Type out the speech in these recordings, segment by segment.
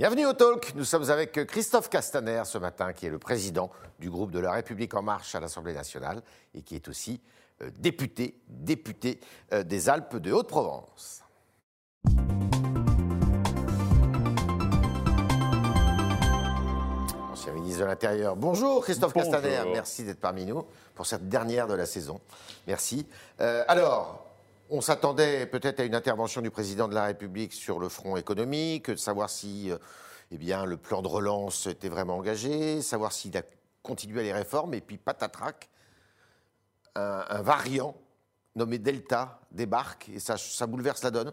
Bienvenue au Talk. Nous sommes avec Christophe Castaner ce matin, qui est le président du groupe de la République En Marche à l'Assemblée nationale et qui est aussi euh, député, député euh, des Alpes de Haute-Provence. Ancien ministre de l'Intérieur. Bonjour Christophe Bonjour. Castaner, merci d'être parmi nous pour cette dernière de la saison. Merci. Euh, alors, on s'attendait peut-être à une intervention du président de la République sur le front économique, de savoir si euh, eh le plan de relance était vraiment engagé, savoir s'il a continué les réformes, et puis patatrac, un, variant nommé Delta débarque, et ça bouleverse la donne.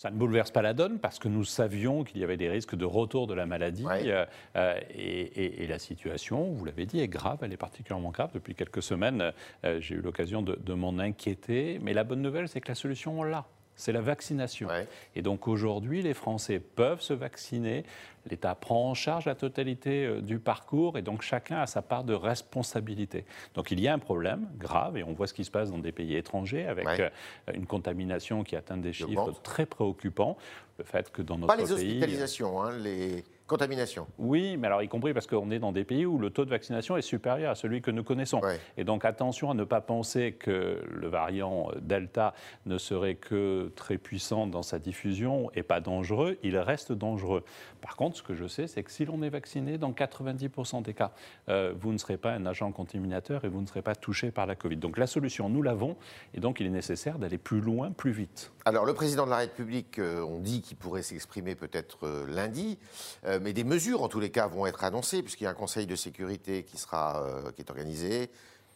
Ça ne bouleverse pas la donne parce que nous savions qu'il y avait des risques de retour de la maladie. Ouais. euh, euh, et, et- et la situation, vous l'avez dit, est grave. Elle est particulièrement grave. Depuis quelques semaines, euh, j'ai eu l'occasion de, de m'en inquiéter. Mais la bonne nouvelle, c'est que la solution, on l'a. C'est la vaccination. Ouais. Et donc aujourd'hui, les Français peuvent se vacciner. L'État prend en charge la totalité euh, du parcours et donc chacun a sa part de responsabilité. Donc il y a un problème grave et on voit ce qui se passe dans des pays étrangers avec Ouais. euh, une contamination qui atteint des chiffres très préoccupants. Le fait que dans notre Pas les pays. hospitalisations, hein, les contaminations. Oui, mais alors y compris parce qu'on est dans des pays où le taux de vaccination est supérieur à celui que nous connaissons. Ouais. Et donc attention à ne pas penser que le variant Delta ne serait que très puissant dans sa diffusion et pas dangereux. Il reste dangereux. Par contre, ce que je sais, c'est que si l'on est vacciné, dans 90% des cas, euh, vous ne serez pas un agent contaminateur et vous ne serez pas touché par la Covid. Donc la solution, nous l'avons. Et donc il est nécessaire d'aller plus loin, plus vite. Alors, le président de la République, euh, on dit qu'il pourrait s'exprimer peut-être euh, lundi, euh, mais des mesures, en tous les cas, vont être annoncées, puisqu'il y a un conseil de sécurité qui, sera, euh, qui est organisé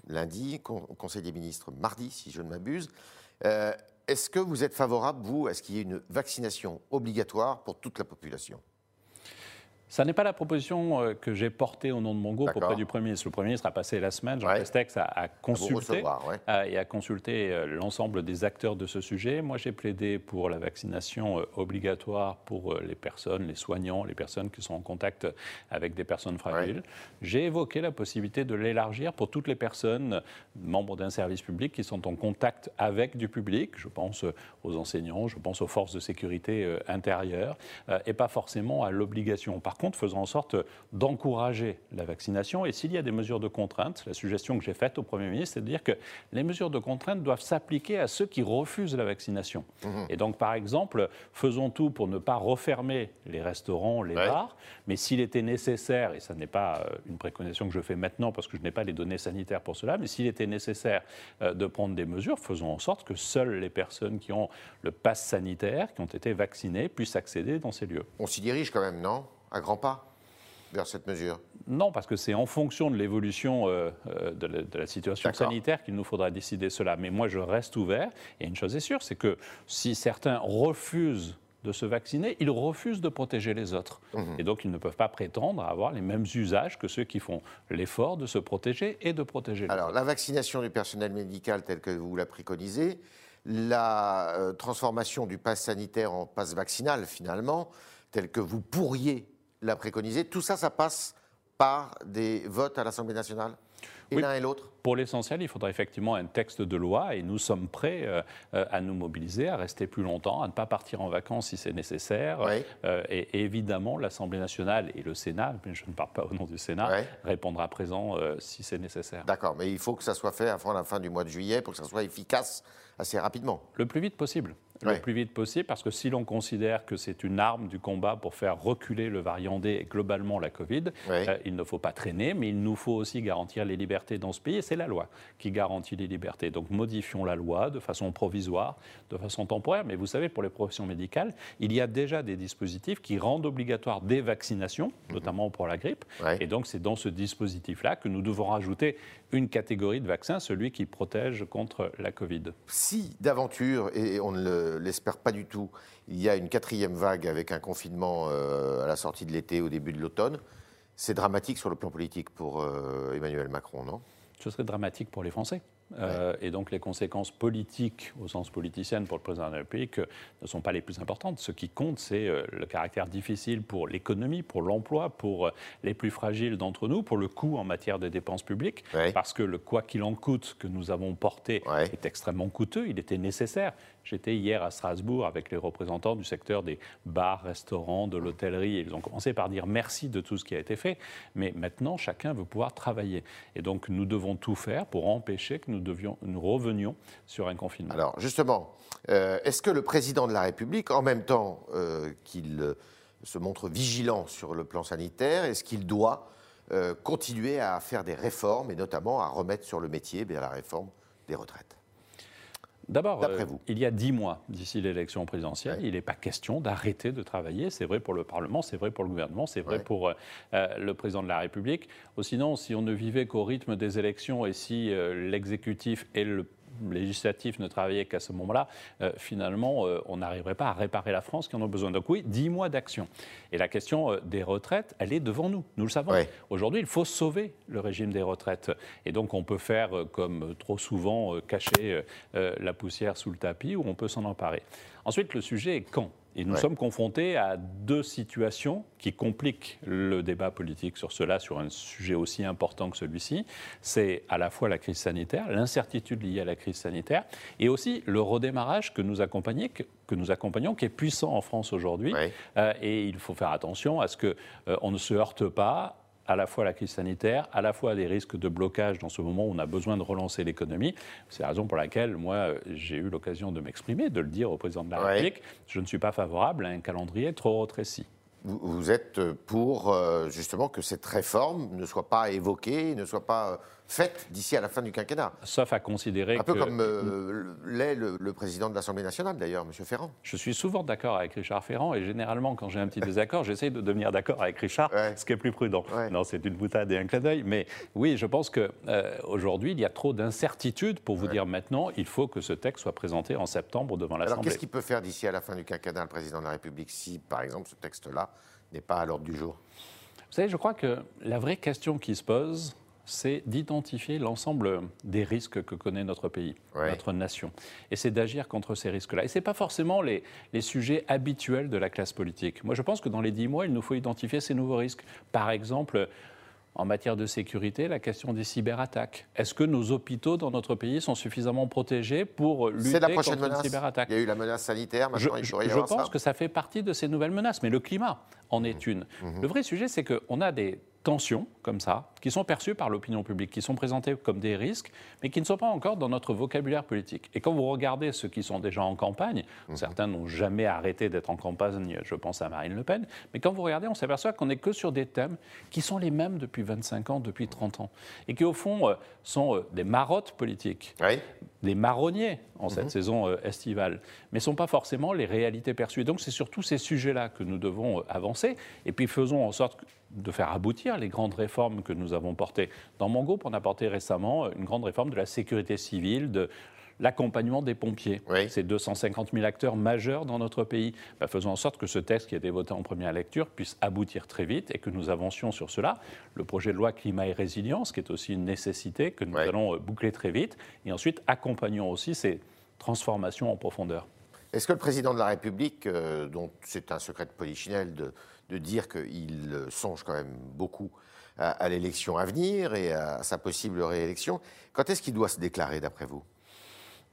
lundi, con- conseil des ministres mardi, si je ne m'abuse. Euh, Est-ce que vous êtes favorable, vous, à ce qu'il y ait une vaccination obligatoire pour toute la population? Ça n'est pas la proposition euh, que j'ai portée au nom de mon groupe auprès du Premier ministre. Le Premier ministre a passé la semaine, Jean Ouais. Castex consulté recevoir, ouais. euh, et a consulté euh, l'ensemble des acteurs de ce sujet. Moi, j'ai plaidé pour la vaccination obligatoire pour les personnes, les soignants, les personnes qui sont en contact avec des personnes fragiles. J'ai évoqué la possibilité de l'élargir pour toutes les personnes membres d'un service public qui sont en contact avec du public. Je pense aux enseignants, je pense aux forces de sécurité intérieure, euh, et pas forcément à l'obligation. Par contre, faisons en sorte d'encourager la vaccination. Et s'il y a des mesures de contrainte, la suggestion que j'ai faite au Premier ministre, c'est de dire que les mesures de contrainte doivent s'appliquer à ceux qui refusent la vaccination. Et donc, par exemple, faisons tout pour ne pas refermer les restaurants, les Ouais. bars, mais s'il était nécessaire, et ça n'est pas euh, une préconisation que je fais maintenant parce que je n'ai pas les données sanitaires pour cela, mais s'il était nécessaire euh, de prendre des mesures, faisons en sorte que seules les personnes qui ont le pass sanitaire, qui ont été vaccinées, puissent accéder dans ces lieux. On s'y dirige quand même, non? À grands pas vers cette mesure Non, parce que c'est en fonction de l'évolution euh, euh, de, la, de la situation sanitaire qu'il nous faudra décider cela. Mais moi, je reste ouvert. Et une chose est sûre, c'est que si certains refusent de se vacciner, ils refusent de protéger les autres. Et donc, ils ne peuvent pas prétendre avoir les mêmes usages que ceux qui font l'effort de se protéger et de protéger les Alors, la vaccination du personnel médical tel que vous la préconisez, la euh, transformation du pass sanitaire en pass vaccinal, finalement, tel que vous pourriez la préconiser, tout ça, ça passe par des votes à l'Assemblée nationale Et Oui. l'un et l'autre Pour l'essentiel, il faudra effectivement un texte de loi et nous sommes prêts euh, euh, à nous mobiliser, à rester plus longtemps, à ne pas partir en vacances si c'est nécessaire. Euh, et, évidemment, l'Assemblée nationale et le Sénat, mais je ne parle pas au nom du Sénat, Ouais. répondra présent euh, si c'est nécessaire. D'accord, mais il faut que ça soit fait avant la fin du mois de juillet pour que ça soit efficace assez rapidement. Le plus vite possible. Le plus vite possible, parce que si l'on considère que c'est une arme du combat pour faire reculer le variant D et globalement la Covid, euh, il ne faut pas traîner, mais il nous faut aussi garantir les libertés dans ce pays, et c'est la loi qui garantit les libertés. Donc modifions la loi de façon provisoire, de façon temporaire, mais vous savez, pour les professions médicales, il y a déjà des dispositifs qui rendent obligatoire des vaccinations, notamment pour la grippe, Mhm. Et donc c'est dans ce dispositif-là que nous devons rajouter une catégorie de vaccins, celui qui protège contre la Covid. Si d'aventure, et on ne le- l'espère pas du tout, il y a une quatrième vague avec un confinement euh, à la sortie de l'été, au début de l'automne, c'est dramatique sur le plan politique pour euh, Emmanuel Macron, non? Ce serait dramatique pour les Français. Euh, et donc les conséquences politiques, au sens politicienne pour le président de la République, ne sont pas les plus importantes. Ce qui compte, c'est le caractère difficile pour l'économie, pour l'emploi, pour les plus fragiles d'entre nous, pour le coût en matière de dépenses publiques. Parce que le quoi qu'il en coûte que nous avons porté est extrêmement coûteux, il était nécessaire. J'étais hier à Strasbourg avec les représentants du secteur des bars, restaurants, de l'hôtellerie. Ils ont commencé par dire merci de tout ce qui a été fait, mais maintenant chacun veut pouvoir travailler. Et donc nous devons tout faire pour empêcher que nous, nous revenions sur un confinement. Alors justement, euh, est-ce que le président de la République, en même temps euh, qu'il euh, se montre vigilant sur le plan sanitaire, est-ce qu'il doit continuer à faire des réformes et notamment à remettre sur le métier eh la réforme des retraites? D'abord, euh, il y a dix mois d'ici l'élection présidentielle, il n'est pas question d'arrêter de travailler. C'est vrai pour le Parlement, c'est vrai pour le gouvernement, c'est vrai pour euh, euh, le président de la République. sinon, si on ne vivait qu'au rythme des élections et si l'exécutif et le législatif ne travaillait qu'à ce moment-là, euh, finalement, euh, on n'arriverait pas à réparer la France qui en a besoin. Donc oui, dix mois d'action. Et la question euh, des retraites, elle est devant nous. Nous le savons. Aujourd'hui, il faut sauver le régime des retraites. Et donc on peut faire, comme trop souvent, cacher la poussière sous le tapis ou on peut s'en emparer. Ensuite, le sujet est quand? Et nous sommes confrontés à deux situations qui compliquent le débat politique sur cela, sur un sujet aussi important que celui-ci. C'est à la fois la crise sanitaire, l'incertitude liée à la crise sanitaire, et aussi le redémarrage que nous, que nous accompagnons, qui est puissant en France aujourd'hui. Euh, et il faut faire attention à ce qu'on euh, ne se heurte pas à la fois la crise sanitaire, à la fois des risques de blocage dans ce moment où on a besoin de relancer l'économie. C'est la raison pour laquelle, moi, j'ai eu l'occasion de m'exprimer, de le dire au président de la République. Je ne suis pas favorable à un calendrier trop retréci. Vous, êtes pour, euh, justement, que cette réforme ne soit pas évoquée, ne soit pas faite d'ici à la fin du quinquennat. Sauf à considérer Un peu comme euh, l'est le, président de l'Assemblée nationale, d'ailleurs, M. Ferrand. Je suis souvent d'accord avec Richard Ferrand, et généralement, quand j'ai un petit désaccord, j'essaie de devenir d'accord avec Richard, ce qui est plus prudent. Non, c'est une boutade et un clin d'œil. Mais oui, je pense qu'aujourd'hui, euh, il y a trop d'incertitudes pour vous dire maintenant, il faut que ce texte soit présenté en septembre devant l'Assemblée. Alors, qu'est-ce qu'il peut faire d'ici à la fin du quinquennat, le président de la République, si, par exemple, ce texte-là n'est pas à l'ordre du jour? Vous savez, je crois que la vraie question qui se pose, c'est d'identifier l'ensemble des risques que connaît notre pays, notre nation. Et c'est d'agir contre ces risques-là. Et ce n'est pas forcément les, les, sujets habituels de la classe politique. Moi, je pense que dans les dix mois, il nous faut identifier ces nouveaux risques. Par exemple, en matière de sécurité, la question des cyberattaques. Est-ce que nos hôpitaux dans notre pays sont suffisamment protégés pour lutter la contre menace. une cyberattaque Il y a eu la menace sanitaire, maintenant je, il Je pense que ça fait partie de ces nouvelles menaces, mais le climat en est mmh. une. Mmh. Le vrai sujet, c'est qu'on a des tensions comme ça, qui sont perçues par l'opinion publique, qui sont présentées comme des risques, mais qui ne sont pas encore dans notre vocabulaire politique. Et quand vous regardez ceux qui sont déjà en campagne, mhm. certains n'ont jamais arrêté d'être en campagne, je pense à Marine Le Pen, mais quand vous regardez, on s'aperçoit qu'on n'est que sur des thèmes qui sont les mêmes depuis 25 ans, depuis 30 ans, et qui au fond euh, sont euh, des marottes politiques, des marronniers en cette mhm. saison euh, estivale, mais ne sont pas forcément les réalités perçues. Et donc c'est sur tous ces sujets-là que nous devons avancer, et puis faisons en sorte de faire aboutir les grandes réformes que nous avons portées. Dans mon groupe, on a porté récemment une grande réforme de la sécurité civile, de l'accompagnement des pompiers. C'est 250 000 acteurs majeurs dans notre pays. Bah, faisons en sorte que ce texte qui a été voté en première lecture puisse aboutir très vite et que nous avancions sur cela. Le projet de loi climat et résilience, qui est aussi une nécessité que nous allons euh, boucler très vite. Et ensuite, accompagnons aussi ces transformations en profondeur. Est-ce que le président de la République, euh, dont c'est un secret de polichinelle de, de dire qu'il songe quand même beaucoup à, l'élection à venir et à sa possible réélection. Quand est-ce qu'il doit se déclarer, d'après vous?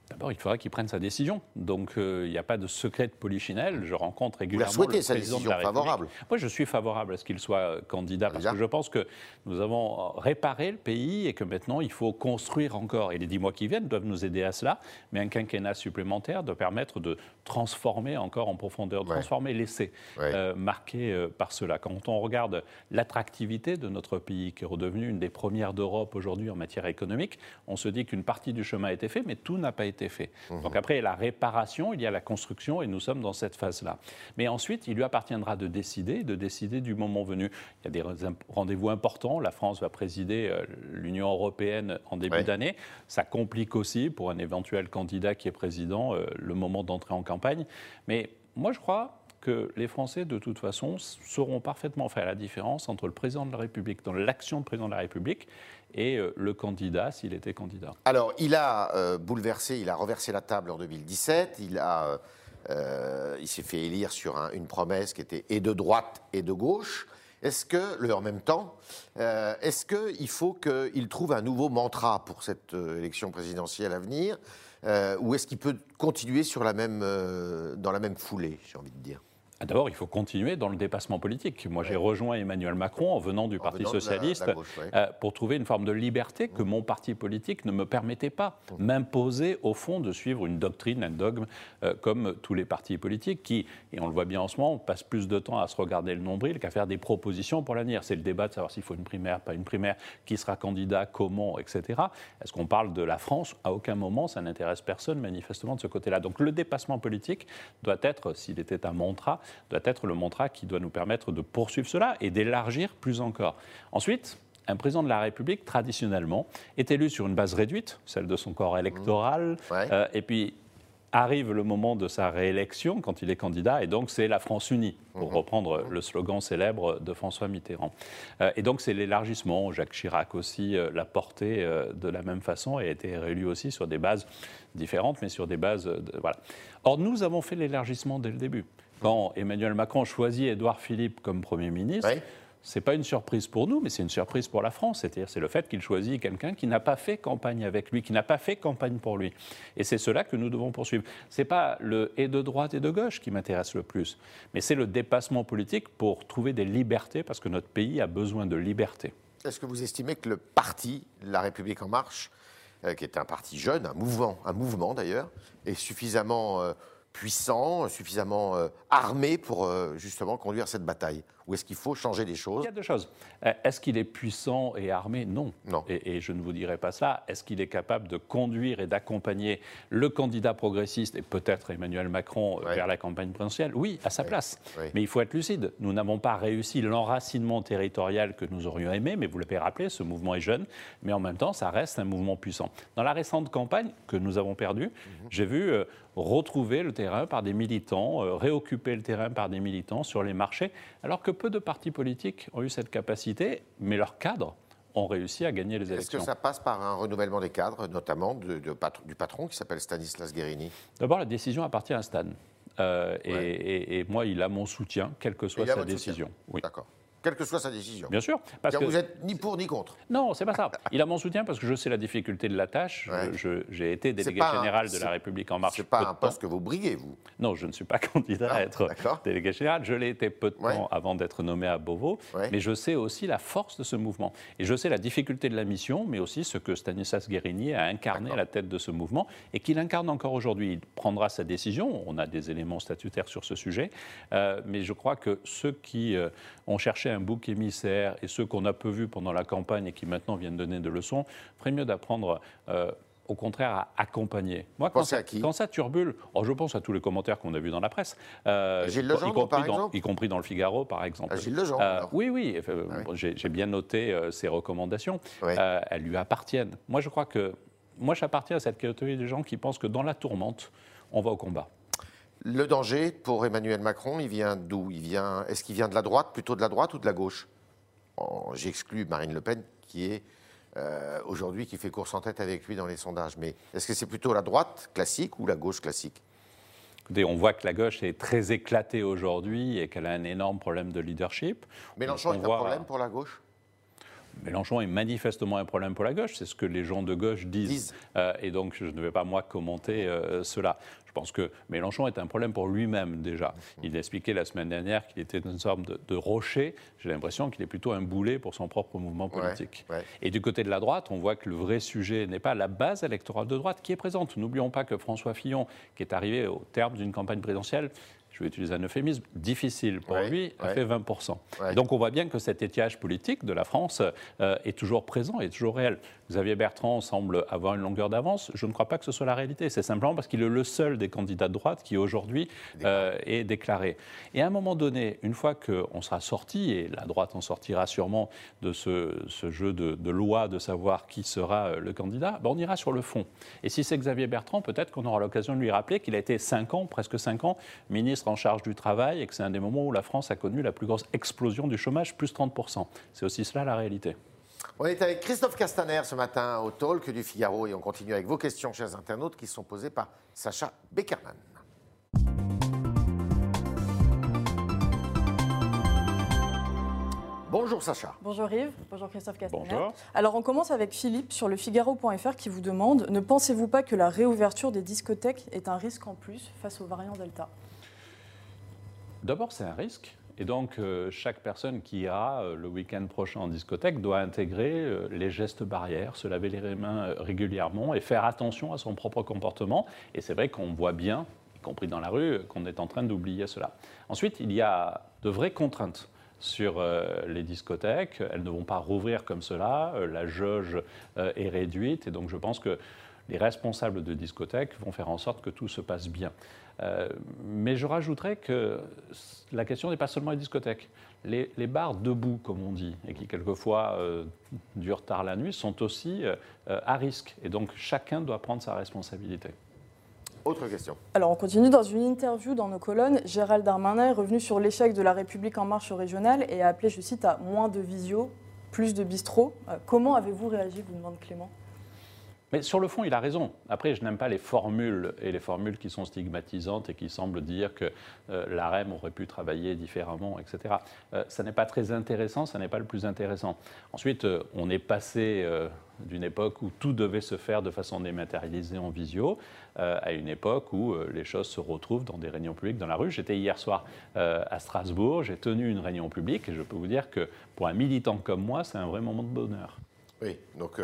D'abord, il faudra qu'il prenne sa décision. Donc, euh, il n'y a pas de secret de polichinelle. Je rencontre régulièrement Vous souhaitez sa décision favorable Moi, je suis favorable à ce qu'il soit candidat parce que je pense que nous avons réparé le pays et que maintenant, il faut construire encore. Et les dix mois qui viennent doivent nous aider à cela. Mais un quinquennat supplémentaire doit permettre de transformer encore en profondeur, de transformer l'essai euh, marqué par cela. Quand on regarde l'attractivité de notre pays, qui est redevenu une des premières d'Europe aujourd'hui en matière économique, on se dit qu'une partie du chemin a été fait, mais tout n'a pas été fait. Mhm. Donc après, la réparation, il y a la construction et nous sommes dans cette phase-là. Mais ensuite, il lui appartiendra de décider, de décider du moment venu. Il y a des rendez-vous importants. La France va présider euh, l'Union européenne en début d'année. Ça complique aussi pour un éventuel candidat qui est président euh, le moment d'entrer en campagne. Mais moi, je crois que les Français, de toute façon, sauront parfaitement faire la différence entre le président de la République, dans l'action du président de la République, et euh, le candidat s'il était candidat. Alors, il a euh, bouleversé, il a renversé la table en 2017, il a... il s'est fait élire sur une promesse qui était et de droite et de gauche. Est-ce que, en même temps, euh, est-ce qu'il faut qu'il trouve un nouveau mantra pour cette euh, élection présidentielle à venir? Euh, Ou est-ce qu'il peut continuer sur la même, dans la même foulée, j'ai envie de dire? D'abord, il faut continuer dans le dépassement politique. Moi, j'ai rejoint Emmanuel Macron en venant du Parti socialiste euh, pour trouver une forme de liberté que mon parti politique ne me permettait pas. Mmh. M'imposer, au fond, de suivre une doctrine, un dogme, euh, comme tous les partis politiques qui, et on le voit bien en ce moment, passent plus de temps à se regarder le nombril qu'à faire des propositions pour l'avenir. C'est le débat de savoir s'il faut une primaire, pas une primaire, qui sera candidat, comment, etc. Est-ce qu'on parle de la France? À aucun moment, ça n'intéresse personne, manifestement, de ce côté-là. Donc le dépassement politique doit être, s'il était un mantra, doit être le mantra qui doit nous permettre de poursuivre cela et d'élargir plus encore. Ensuite, un président de la République, traditionnellement, est élu sur une base réduite, celle de son corps électoral, mmh. euh, et puis arrive le moment de sa réélection quand il est candidat, et donc c'est la France unie, pour mmh. reprendre le slogan célèbre de François Mitterrand. Euh, et donc c'est l'élargissement. Jacques Chirac aussi euh, l'a porté de la même façon et a été réélu aussi sur des bases différentes, mais sur des bases. De, voilà. Or, nous avons fait l'élargissement dès le début quand Emmanuel Macron choisit Édouard Philippe comme Premier ministre, ce n'est pas une surprise pour nous, mais c'est une surprise pour la France. C'est-à-dire, c'est le fait qu'il choisit quelqu'un qui n'a pas fait campagne avec lui, qui n'a pas fait campagne pour lui. Et c'est cela que nous devons poursuivre. Ce n'est pas le et de droite et de gauche qui m'intéresse le plus, mais c'est le dépassement politique pour trouver des libertés, parce que notre pays a besoin de liberté. Est-ce que vous estimez que le parti La République En Marche, euh, qui est un parti jeune, un mouvement, un mouvement d'ailleurs, est suffisamment. Euh, puissant, suffisamment euh, armé pour euh, justement conduire cette bataille Ou est-ce qu'il faut changer des choses Il y a deux choses. Euh, est-ce qu'il est puissant et armé? Non. non. Et, je ne vous dirai pas ça. Est-ce qu'il est capable de conduire et d'accompagner le candidat progressiste et peut-être Emmanuel Macron vers la campagne présidentielle? Oui, à sa place. Mais il faut être lucide. Nous n'avons pas réussi l'enracinement territorial que nous aurions aimé, mais vous l'avez rappelé, ce mouvement est jeune, mais en même temps, ça reste un mouvement puissant. Dans la récente campagne que nous avons perdue, mhm. j'ai vu retrouver le terrain par des militants, euh, réoccuper le terrain par des militants sur les marchés, alors que peu de partis politiques ont eu cette capacité, mais leurs cadres ont réussi à gagner les élections. Est-ce que ça passe par un renouvellement des cadres, notamment du patron qui s'appelle Stanislas Guérini? D'abord, la décision appartient à Stan. Euh, et, moi, il a mon soutien, quelle que soit sa décision. Oui. D'accord quelle que soit sa décision. Bien sûr. Parce que vous n'êtes ni pour ni contre. Non, c'est pas ça. Il a mon soutien parce que je sais la difficulté de la tâche. J'ai été délégué général de la République en marche. C'est pas un poste que vous briguez, vous Non, je ne suis pas candidat à ah, être délégué général. Je l'ai été peu de temps avant d'être nommé à Beauvau. Mais je sais aussi la force de ce mouvement. Et je sais la difficulté de la mission, mais aussi ce que Stanislas Guérini a incarné à la tête de ce mouvement et qu'il incarne encore aujourd'hui. Il prendra sa décision. On a des éléments statutaires sur ce sujet. Euh, mais je crois que ceux qui euh, ont cherché un bouc émissaire et ceux qu'on a peu vus pendant la campagne et qui maintenant viennent donner des leçons, ferait mieux d'apprendre. Euh, au contraire, à accompagner. Moi, quand, ça, quand ça turbule, oh, je pense à tous les commentaires qu'on a vus dans la presse. Euh, Gilles Legendre, y, compris par exemple? y compris dans le Figaro, par exemple. Gilles Legendre, euh, Oui, oui, ah j'ai bien noté euh, ces recommandations. elles lui appartiennent. Moi, je crois que moi, j'appartiens à cette catégorie de gens qui pensent que dans la tourmente, on va au combat. Le danger pour Emmanuel Macron, il vient d'où? Il vient, est-ce qu'il vient de la droite, plutôt de la droite ou de la gauche? J'exclus Marine Le Pen, qui est euh, aujourd'hui qui fait course en tête avec lui dans les sondages. Mais est-ce que c'est plutôt la droite classique ou la gauche classique? On voit que la gauche est très éclatée aujourd'hui et qu'elle a un énorme problème de leadership. Mélenchon est un problème pour la gauche? Mélenchon est manifestement un problème pour la gauche, c'est ce que les gens de gauche disent. Euh, et donc je ne vais pas moi commenter euh, cela. Je pense que Mélenchon est un problème pour lui-même déjà. Il a expliqué la semaine dernière qu'il était une sorte de, rocher. J'ai l'impression qu'il est plutôt un boulet pour son propre mouvement politique. Et du côté de la droite, on voit que le vrai sujet n'est pas la base électorale de droite qui est présente. N'oublions pas que François Fillon, qui est arrivé au terme d'une campagne présidentielle, je vais utiliser un euphémisme, difficile pour lui, a fait 20%. Donc on voit bien que cet étiage politique de la France euh, est toujours présent, est toujours réel. Xavier Bertrand semble avoir une longueur d'avance. Je ne crois pas que ce soit la réalité. C'est simplement parce qu'il est le seul des candidats de droite qui aujourd'hui euh, est déclaré. Et à un moment donné, une fois qu'on sera sorti, et la droite en sortira sûrement de ce, jeu de, loi de savoir qui sera euh, le candidat, ben on ira sur le fond. Et si c'est Xavier Bertrand, peut-être qu'on aura l'occasion de lui rappeler qu'il a été 5 ans, presque 5 ans, ministre en charge du travail et que c'est un des moments où la France a connu la plus grosse explosion du chômage, plus 30%. C'est aussi cela la réalité. On est avec Christophe Castaner ce matin au Talk du Figaro et on continue avec vos questions, chers internautes, qui sont posées par Sacha Beckerman. Bonjour Sacha. Bonjour Yves, bonjour Christophe Castaner. Bonjour. Alors on commence avec Philippe sur le Figaro.fr qui vous demande Ne pensez-vous pas que la réouverture des discothèques est un risque en plus face au variant Delta? D'abord, c'est un risque. Et donc, euh, chaque personne qui ira euh, le week-end prochain en discothèque doit intégrer euh, les gestes barrières, se laver les mains régulièrement et faire attention à son propre comportement. Et c'est vrai qu'on voit bien, y compris dans la rue, qu'on est en train d'oublier cela. Ensuite, il y a de vraies contraintes sur les discothèques. Elles ne vont pas rouvrir comme cela. La jauge est réduite. Et donc, je pense que les responsables de discothèques vont faire en sorte que tout se passe bien. Euh, mais je rajouterais que la question n'est pas seulement les discothèques. Les, les bars debout, comme on dit, et qui quelquefois euh, durent tard la nuit, sont aussi euh, à risque. Et donc chacun doit prendre sa responsabilité. Autre question. Alors on continue dans une interview dans nos colonnes. Gérald Darmanin est revenu sur l'échec de la République en marche au régional et a appelé, je cite, à moins de visio, plus de bistrot. Euh, comment avez-vous réagi vous demande Clément? Mais sur le fond, il a raison. Après, je n'aime pas les formules et les formules qui sont stigmatisantes et qui semblent dire que euh, l'AREM aurait pu travailler différemment, etc. Euh, ça n'est pas très intéressant, ça n'est pas le plus intéressant. Ensuite, euh, on est passé euh, d'une époque où tout devait se faire de façon dématérialisée en visio à une époque où les choses se retrouvent dans des réunions publiques dans la rue. J'étais hier soir à Strasbourg, j'ai tenu une réunion publique et je peux vous dire que pour un militant comme moi, c'est un vrai moment de bonheur. Oui, donc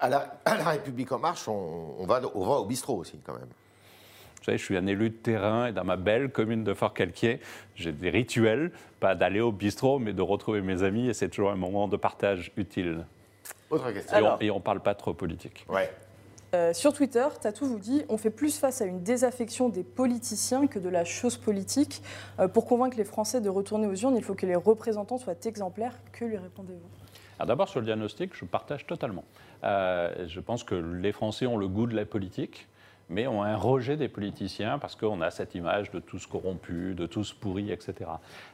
à, la, à la République En Marche, on, on va, on va au bistrot aussi quand même. Vous savez, je suis un élu de terrain et dans ma belle commune de Fort-Calquier, j'ai des rituels, pas d'aller au bistrot, mais de retrouver mes amis et c'est toujours un moment de partage utile. Autre question. Et Alors. on- Et on ne parle pas trop politique. Ouais. Euh, sur Twitter, Tatou vous dit On fait plus face à une désaffection des politiciens que de la chose politique. Euh, pour convaincre les Français de retourner aux urnes, il faut que les représentants soient exemplaires. Que lui répondez-vous? D'abord sur le diagnostic, je partage totalement. Euh, je pense que les Français ont le goût de la politique, mais ont un rejet des politiciens parce qu'on a cette image de tous corrompus, de tous pourris, etc.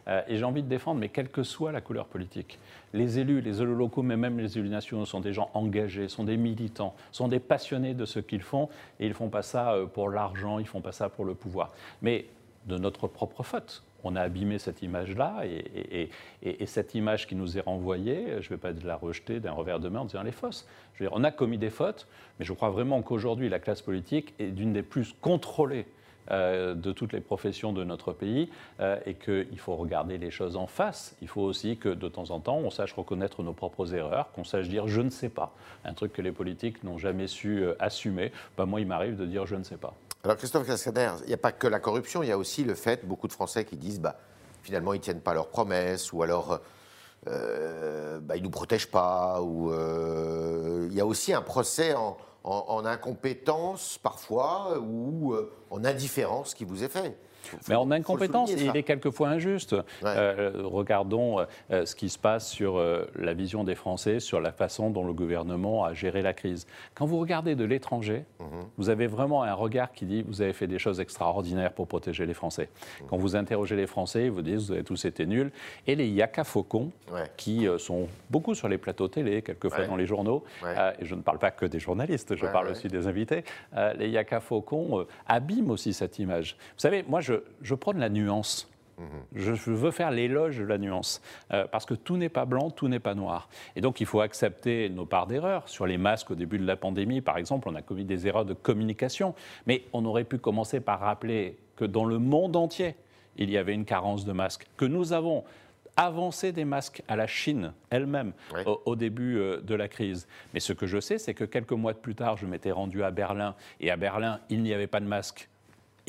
Euh, et j'ai envie de défendre, mais quelle que soit la couleur politique, les élus, les élus locaux, mais même les élus nationaux sont des gens engagés, sont des militants, sont des passionnés de ce qu'ils font, et ils ne font pas ça euh, pour l'argent, ils ne font pas ça pour le pouvoir. Mais de notre propre faute. On a abîmé cette image-là et, et- et- et cette image qui nous est renvoyée, je ne vais pas la rejeter d'un revers de main en disant elle est fausse. Je veux dire, on a commis des fautes, mais je crois vraiment qu'aujourd'hui, la classe politique est d'une des plus contrôlées euh, de toutes les professions de notre pays euh, et qu'il faut regarder les choses en face. Il faut aussi que de temps en temps, on sache reconnaître nos propres erreurs, qu'on sache dire je ne sais pas. Un truc que les politiques n'ont jamais su euh, assumer. Ben, moi, il m'arrive de dire je ne sais pas. Alors Christophe Cascader, il n'y a pas que la corruption, il y a aussi le fait, beaucoup de Français qui disent, bah, finalement, ils ne tiennent pas leurs promesses, ou alors, euh, bah, ils ne nous protègent pas, ou euh, il y a aussi un procès en, en- en incompétence parfois, ou euh, en indifférence qui vous est fait. Mais en faut le incompétence, souligner, il est quelquefois injuste. Euh, regardons euh, ce qui se passe sur euh, la vision des Français, sur la façon dont le gouvernement a géré la crise. Quand vous regardez de l'étranger, Mhm. vous avez vraiment un regard qui dit vous avez fait des choses extraordinaires pour protéger les Français. Quand vous interrogez les Français, ils vous disent vous avez tous été nuls. Et les yaka faucons, Ouais. qui sont beaucoup sur les plateaux télé, quelquefois Ouais. dans les journaux, et je ne parle pas que des journalistes, je parle aussi des invités, les yaka faucons abîment aussi cette image. Vous savez, moi, je, je prône la nuance. Je je veux faire l'éloge de la nuance, euh, parce que tout n'est pas blanc, tout n'est pas noir. Et donc il faut accepter nos parts d'erreurs. Sur les masques au début de la pandémie, par exemple, on a commis des erreurs de communication, mais on aurait pu commencer par rappeler que dans le monde entier, il y avait une carence de masques, que nous avons avancé des masques à la Chine elle-même au, au début euh, de la crise. Mais ce que je sais, c'est que quelques mois plus tard, je m'étais rendu à Berlin, et à Berlin, il n'y avait pas de masques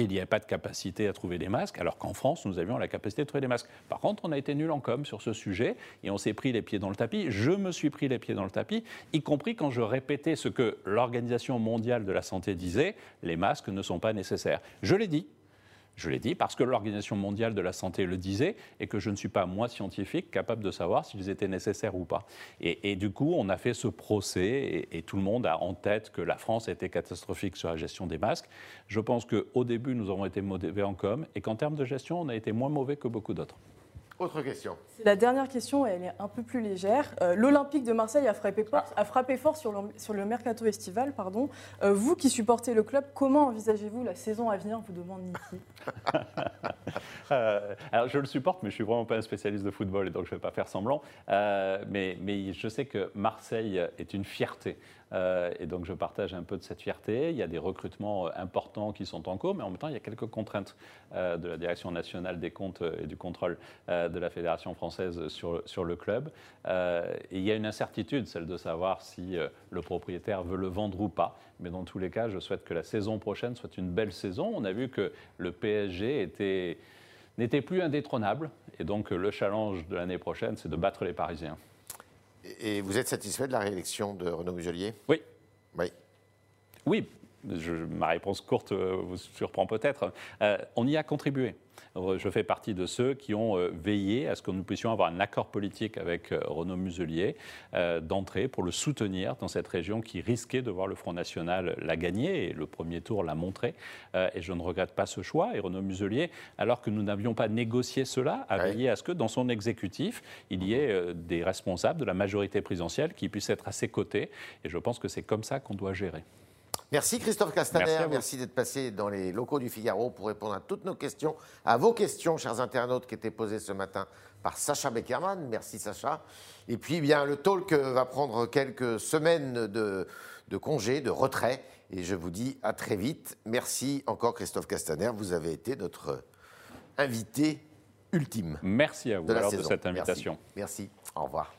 il n'y avait pas de capacité à trouver des masques, alors qu'en France, nous avions la capacité de trouver des masques. Par contre, on a été nul en com sur ce sujet et on s'est pris les pieds dans le tapis. Je me suis pris les pieds dans le tapis, y compris quand je répétais ce que l'Organisation mondiale de la santé disait les masques ne sont pas nécessaires. Je l'ai dit. Je l'ai dit parce que l'Organisation mondiale de la santé le disait et que je ne suis pas, moi, scientifique, capable de savoir s'ils étaient nécessaires ou pas. Et, du coup, on a fait ce procès et, tout le monde a en tête que la France était catastrophique sur la gestion des masques. Je pense qu'au début, nous avons été mauvais en com et qu'en termes de gestion, on a été moins mauvais que beaucoup d'autres. Autre question. La dernière question, elle est un peu plus légère. Euh, L'Olympique de Marseille a frappé, fort, a frappé fort sur, le, sur le mercato estival. Pardon. Euh, vous qui supportez le club, comment envisagez-vous la saison à venir vous demande Niki? euh, alors je le supporte, mais je suis vraiment pas un spécialiste de football et donc je ne vais pas faire semblant. Euh, mais, mais je sais que Marseille est une fierté. Euh, et donc je partage un peu de cette fierté. Il y a des recrutements euh, importants qui sont en cours, mais en même temps, il y a quelques contraintes euh, de la Direction nationale des comptes et du contrôle de la Fédération française sur, sur le club. et il y a une incertitude, celle de savoir si le propriétaire veut le vendre ou pas. Mais dans tous les cas, je souhaite que la saison prochaine soit une belle saison. On a vu que le PSG était n'était plus indétrônable. Et donc le challenge de l'année prochaine, c'est de battre les Parisiens. Et vous êtes satisfait de la réélection de Renaud Muselier? Oui. Oui. Oui, ma réponse courte euh, vous surprend peut-être. Euh, on y a contribué. Je fais partie de ceux qui ont euh, veillé à ce que nous puissions avoir un accord politique avec euh, Renaud Muselier euh, d'entrée pour le soutenir dans cette région qui risquait de voir le Front National la gagner, et le premier tour l'a montré. Et je ne regrette pas ce choix. Et Renaud Muselier, alors que nous n'avions pas négocié cela, a veillé à ce que dans son exécutif, il y ait des responsables de la majorité présidentielle qui puissent être à ses côtés. Et je pense que c'est comme ça qu'on doit gérer. Merci Christophe Castaner, merci, d'être passé dans les locaux du Figaro pour répondre à toutes nos questions, à vos questions, chers internautes, qui étaient posées ce matin par Sacha Beckerman. Merci Sacha. Et puis, eh bien, le talk va prendre quelques semaines de, de congé, de retrait, et je vous dis à très vite. Merci encore Christophe Castaner, vous avez été notre invité ultime. Merci à vous de, de cette invitation. merci. Au revoir.